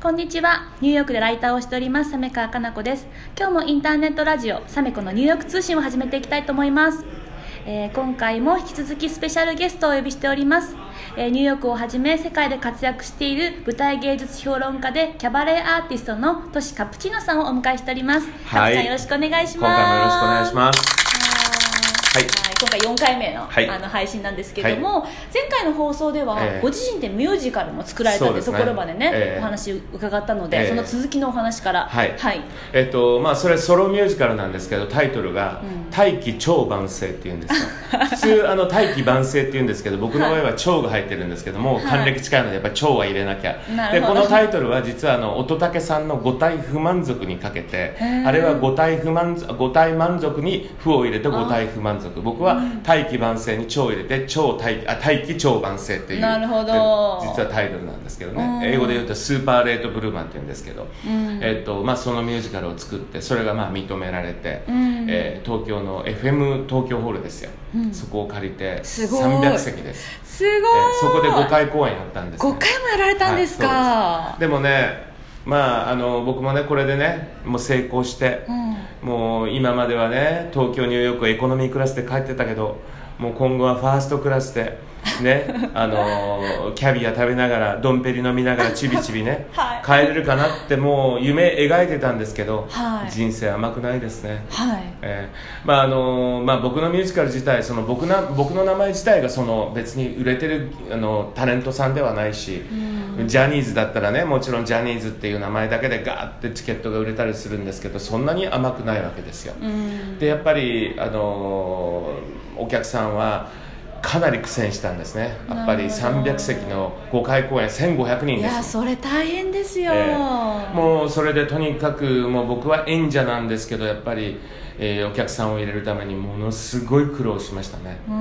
こんにちは。ニューヨークでライターをしております、サメカかな子です。今日もインターネットラジオ、サメコのニューヨーク通信を始めていきたいと思います。えー今回も引き続きスペシャルゲストをお呼びしております。えーニューヨークをはじめ世界で活躍している舞台芸術評論家でキャバレーアーティストのトシカプチーノさんをお迎えしております。はいカプちゃんよろしくお願いします。今回もよろしくお願いします。はい今回4回目の,、はい。あの配信なんですけども、前回の放送では、ええ。ご自身でミュージカルも作られたというところまでねええ。お話伺ったので、ええ。その続きのお話から。はい。はい、えっとまあそれソロミュージカルなんですけどタイトルがうん「大気超万世」っていうんですよ。普通あの大気万世って言うんですけど僕の場合は超が入ってるんですけども、はい。還暦近いのでやっぱり超は入れなきゃ。なるほど。でこのタイトルは実はあの乙武さんの五体不満足にかけてあれは五体不満足五体満足に不を入れて五体不満足。僕は大気万世に超を入れて超大気あ大気超万世っていうなるほど。実はタイトルなんですけどうん。ね英語で言うとスーパーレートブルーマンって言うんですけど、うん。えっとまあ、そのミュージカルを作ってそれがまあ認められて、うん。えー東京の FM 東京ホールですよ、うん。そこを借りてすごい。300席です、すごい、えーそこで5回公演やったんです、5回もやられたんですか、はいです。でもねまああの僕もねこれでねもう成功して、うん。もう今まではね東京ニューヨークエコノミークラスで帰ってたけどもう今後はファーストクラスでね あのキャビア食べながらドンペリ飲みながらちびちびね、はい。帰れるかなってもう夢描いてたんですけど、はい。人生甘くないですね。はい。えーまああのまあ、僕のミュージカル自体その僕な僕の名前自体がその別に売れてるあのタレントさんではないし、ジャニーズだったらねもちろんジャニーズっていう名前だけでガーってチケットが売れたりするんですけどそんなに甘くないわけですよ、うん。でやっぱり、あのお客さんはかなり苦戦したんですね。やっぱりなるほど300席の5回公演1500人いです。やそれ大変ですよ、えーもうそれでとにかくもう僕は演者なんですけどやっぱり、えーお客さんを入れるためにものすごい苦労しましたね、う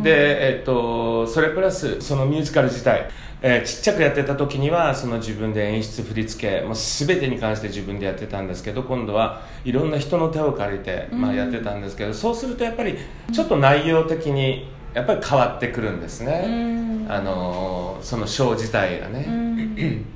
ん。で、えっとそれプラスそのミュージカル自体、えーちっちゃくやってた時にはその自分で演出振り付けもう全てに関して自分でやってたんですけど今度はいろんな人の手を借りて、まあ、やってたんですけど、そうするとやっぱりちょっと内容的にやっぱり変わってくるんですね、うん。あのそのショー自体がね、うん。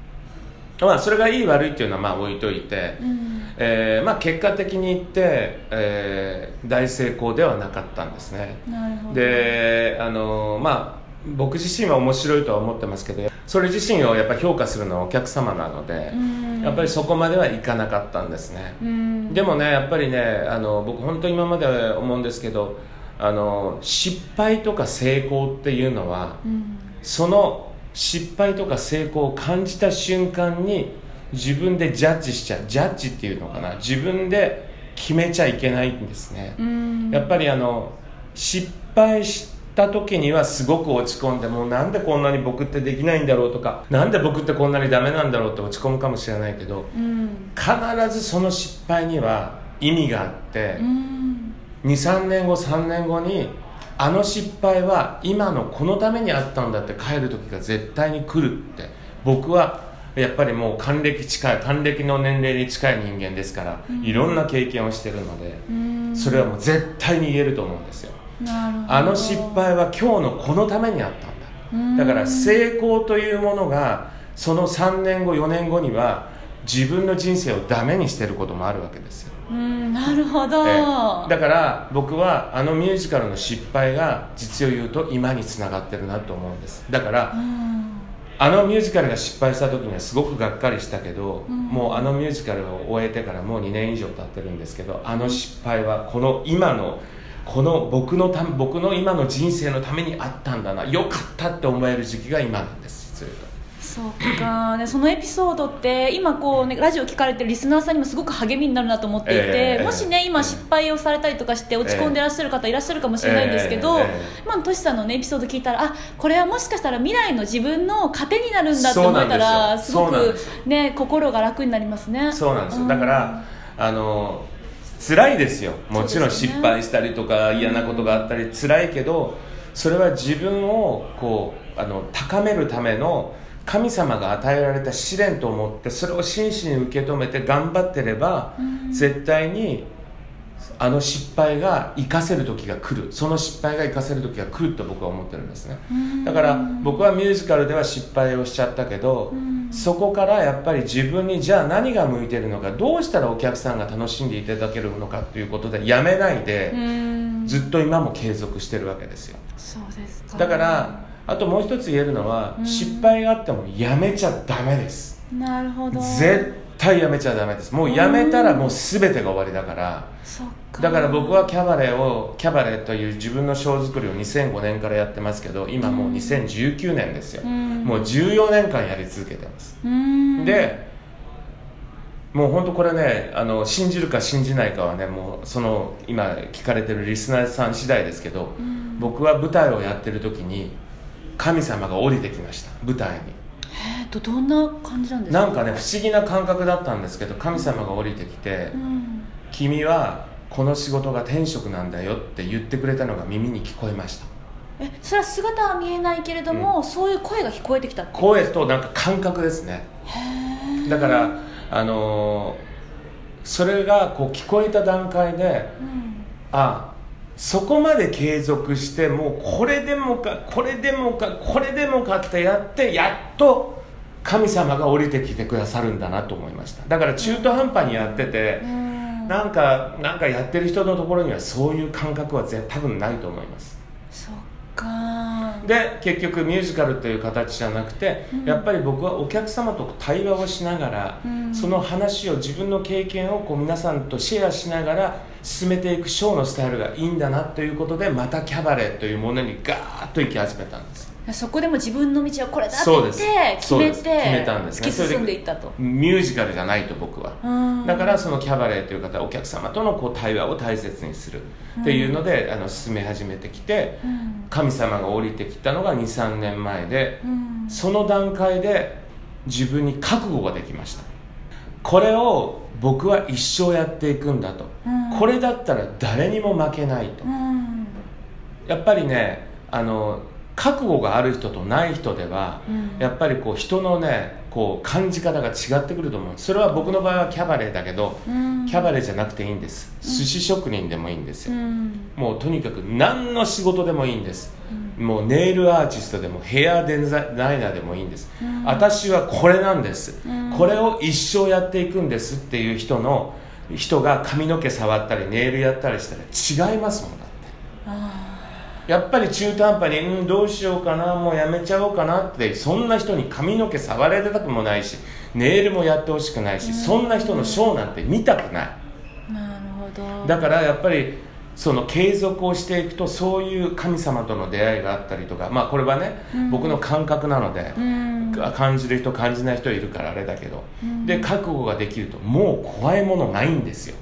まあ、それがいい悪いっていうのはまあ置いといて、うん。えーまあ、結果的に言って、えー大成功ではなかったんですね。なるほど。であのまあ僕自身は面白いとは思ってますけどそれ自身をやっぱ評価するのはお客様なので、うん。やっぱりそこまではいかなかったんですね、うん。でもねやっぱりねあの僕本当に今まで思うんですけどあの失敗とか成功っていうのはうん。その失敗とか成功を感じた瞬間に自分でジャッジしちゃうジャッジっていうのかな自分で決めちゃいけないんですね、うん。やっぱりあの失敗した時にはすごく落ち込んでもうなんでこんなに僕ってできないんだろうとかなんで僕ってこんなにダメなんだろうって落ち込むかもしれないけどうん。必ずその失敗には意味があって、うん23年後3年後にあの失敗は今のこのためにあったんだって帰る時が絶対に来るって。僕はやっぱりもう還暦近い還暦の年齢に近い人間ですから、いろんな経験をしてるので、うん。それはもう絶対に言えると思うんですよ。あの失敗は今日のこのためにあったうんんだ。だから成功というものがその3年後4年後には自分の人生をダメにしてることもあるわけですよ。うんなるほど、ええ。だから僕はあのミュージカルの失敗が実を言うと今につながってるなと思うんです。だからうん。あのミュージカルが失敗した時にはすごくがっかりしたけど、うん。もうあのミュージカルを終えてからもう2年以上経ってるんですけどあの失敗はこの今のこの僕のた僕の今の人生のためにあったんだな。よかったって思える時期が今なんです実を言うとそうか、ね、そのエピソードって今こう、ね、ラジオ聞かれてるリスナーさんにもすごく励みになるなと思っていて、ええもしね今失敗をされたりとかして落ち込んでらっしゃる方いらっしゃるかもしれないんですけど、ええ今のトシさんの、ね、エピソード聞いたらあこれはもしかしたら未来の自分の糧になるんだって思えたらす。ごくね、心が楽になりますね。そうなんです。よだからあの辛いですよ。もちろん失敗したりとか嫌なことがあったり辛いけどそれは自分をこうあの高めるための神様が与えられた試練と思ってそれを真摯に受け止めて頑張ってれば、うん。絶対にあの失敗が生かせる時が来る。その失敗が生かせる時が来ると僕は思ってるんですね。だから僕はミュージカルでは失敗をしちゃったけどそこからやっぱり自分にじゃあ何が向いてるのかどうしたらお客さんが楽しんでいただけるのかということでやめないでずっと今も継続してるわけですよ。そうですか。だからあともう一つ言えるのは失敗があってもやめちゃダメです。なるほど。絶対やめちゃダメです。もうやめたらもう全てが終わりだから。そっか。だから僕はキャバレーをキャバレーという自分のショー作りを2005年からやってますけど今もう2019年ですよ、うん。もう14年間やり続けてます、うん。でもう本当これねあの信じるか信じないかはねもうその今聞かれてるリスナーさん次第ですけど、僕は舞台をやってる時に神様が降りてきました舞台に。えっとどんな感じなんですか？なんかね不思議な感覚だったんですけど神様が降りてきて、うん。君はこの仕事が天職なんだよって言ってくれたのが耳に聞こえました。えそれは姿は見えないけれども、そういう声が聞こえてきたって声となんか感覚ですね。だからあのーそれがこう聞こえた段階でうん。あそこまで継続してもうこれでもかこれでもかこれでもかってやってやっと神様が降りてきてくださるんだなと思いました。だから中途半端にやっててうん。なんかなんかやってる人のところにはそういう感覚は絶多分ないと思います。そっかで結局ミュージカルという形じゃなくて、うん。やっぱり僕はお客様と対話をしながら、うん。その話を自分の経験をこう皆さんとシェアしながら進めていくショーのスタイルがいいんだなということでまたキャバレーというものにガーッと行き始めたんですそこでも自分の道はこれだって決めて決めたんですね。突き進んでいったと。ミュージカルじゃないと僕は、うんだからそのキャバレーという方はお客様とのこう対話を大切にする。っていうので、あの進め始めてきてうん。神様が降りてきたのが23年前でうん。その段階で自分に覚悟ができました。これを僕は一生やっていくんだと、うん。これだったら誰にも負けないと、うん。やっぱりねあの覚悟がある人とない人では、うん。やっぱりこう人のねこう感じ方が違ってくると思う。それは僕の場合はキャバレーだけど、うん。キャバレーじゃなくていいんです。寿司職人でもいいんですよ、うん。もうとにかく何の仕事でもいいんです、もうネイルアーティストでもヘアデザイナーでもいいんです、うん。私はこれなんです、うん。これを一生やっていくんですっていう人の人が髪の毛触ったりネイルやったりしたら違いますもんだやっぱり中途半端に、うん、どうしようかなもうやめちゃおうかなってそんな人に髪の毛触られたくもないしネイルもやってほしくないし、そんな人のショーなんて見たくない。ーなるほど。だからやっぱりその継続をしていくとそういう神様との出会いがあったりとかまあこれはね、うん。僕の感覚なので、うん。感じる人感じない人いるからあれだけど、うん。で覚悟ができるともう怖いものないんですよ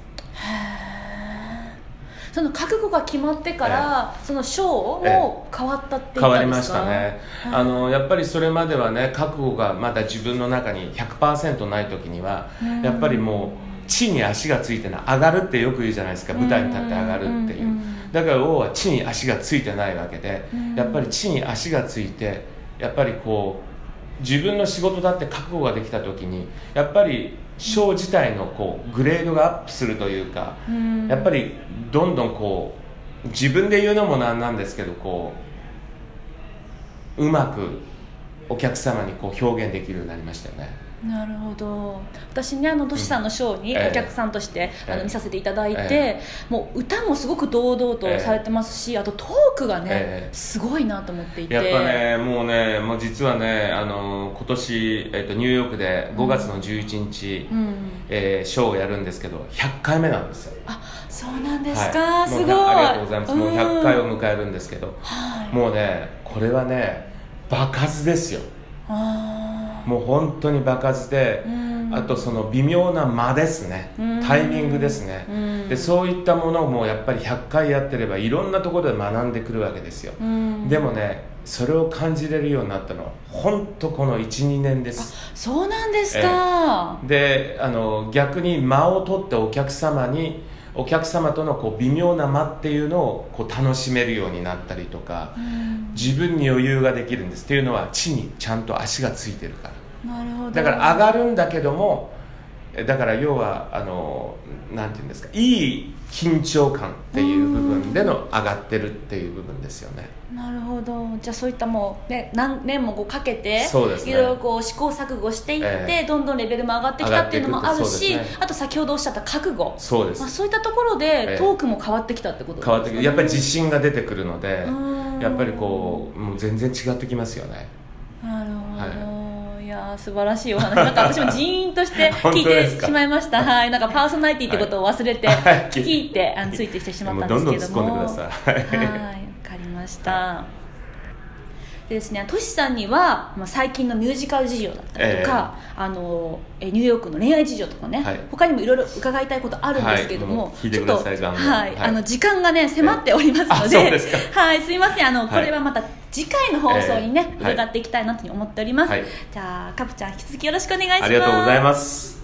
その覚悟が決まってから、そのショーも変わったって言変わりましたね、はい。あのやっぱりそれまではね覚悟がまだ自分の中に100%ない時には、うん。やっぱりもう地に足がついてない上がるってよく言うじゃないですか。舞台に立って上がるっていう、うんだから王は地に足がついてないわけで、うん。やっぱり地に足がついてやっぱりこう自分の仕事だって覚悟ができた時にやっぱりショー自体のこうグレードがアップするというか、うん。やっぱりどんどんこう自分で言うのもなんなんですけどこううまくお客様にこう表現できるようになりましたよねなるほど。私ねあのトシさんのショーにええ。お客さんとして、あえ。えの見させていただいて、えもう歌もすごく堂々とされてますし、あとトークがね、ええ。すごいなと思っていて。やっぱねもうねもう実はねあの今年、えっとニューヨークで5月の11日、うん。えーショーをやるんですけど100回目なんですよ。あそうなんですか、はい。すごい。ありがとうございます、もう100回んを迎えるんですけど、はい。もうねこれはね爆発ですよ。あもう本当に爆発で、うん。あとその微妙な間ですね、うん。タイミングですね、うん。でそういったものもやっぱり100回やってればいろんなところで学んでくるわけですよ、でもねそれを感じれるようになったのは本当この12年です。そうなんですか、であの逆に間を取ってお客様にお客様とのこう微妙な間っていうのをこう楽しめるようになったりとかうん。自分に余裕ができるんです。っていうのは地にちゃんと足がついてるから。なるほど。だから上がるんだけどもだから要はあのなんていうんですかいい緊張感っていう部分での上がってるっていう部分ですよね。なるほど。じゃあそういったもう、ね、何年もこうかけてそうですね。いろいろこう試行錯誤していって、えどんどんレベルも上がってきたっていうのもあるし、ね。あと先ほどおっしゃった覚悟。そうです。まあ、そういったところえでえトークも変わってきたってこと変わってくるやっぱり自信信が出てくるのでうん。やっぱりこうもう全然違ってきますよね。なるほど、い、素晴らしいお話。なんか私もジーンとして 本聞いてしまいました。はい。なんかパーソナリティってことを忘れてはい。聞いてあのついてきてしまったんですけども。はい。わかりました、でですね、トシさんには、まあ、最近のミュージカル事情だったりとか、あのえニューヨークの恋愛事情とかね、はい。他にもいろいろ伺いたいことあるんですけども、はい。もちょっと、はい。はい。あの時間がね迫っておりますのあで、そうですか。はい、すいません。あの、はい。これはまた次回の放送にね、ええはい。伺っていきたいなと思っております、はい。じゃあカプちゃん引き続きよろしくお願いします。ありがとうございます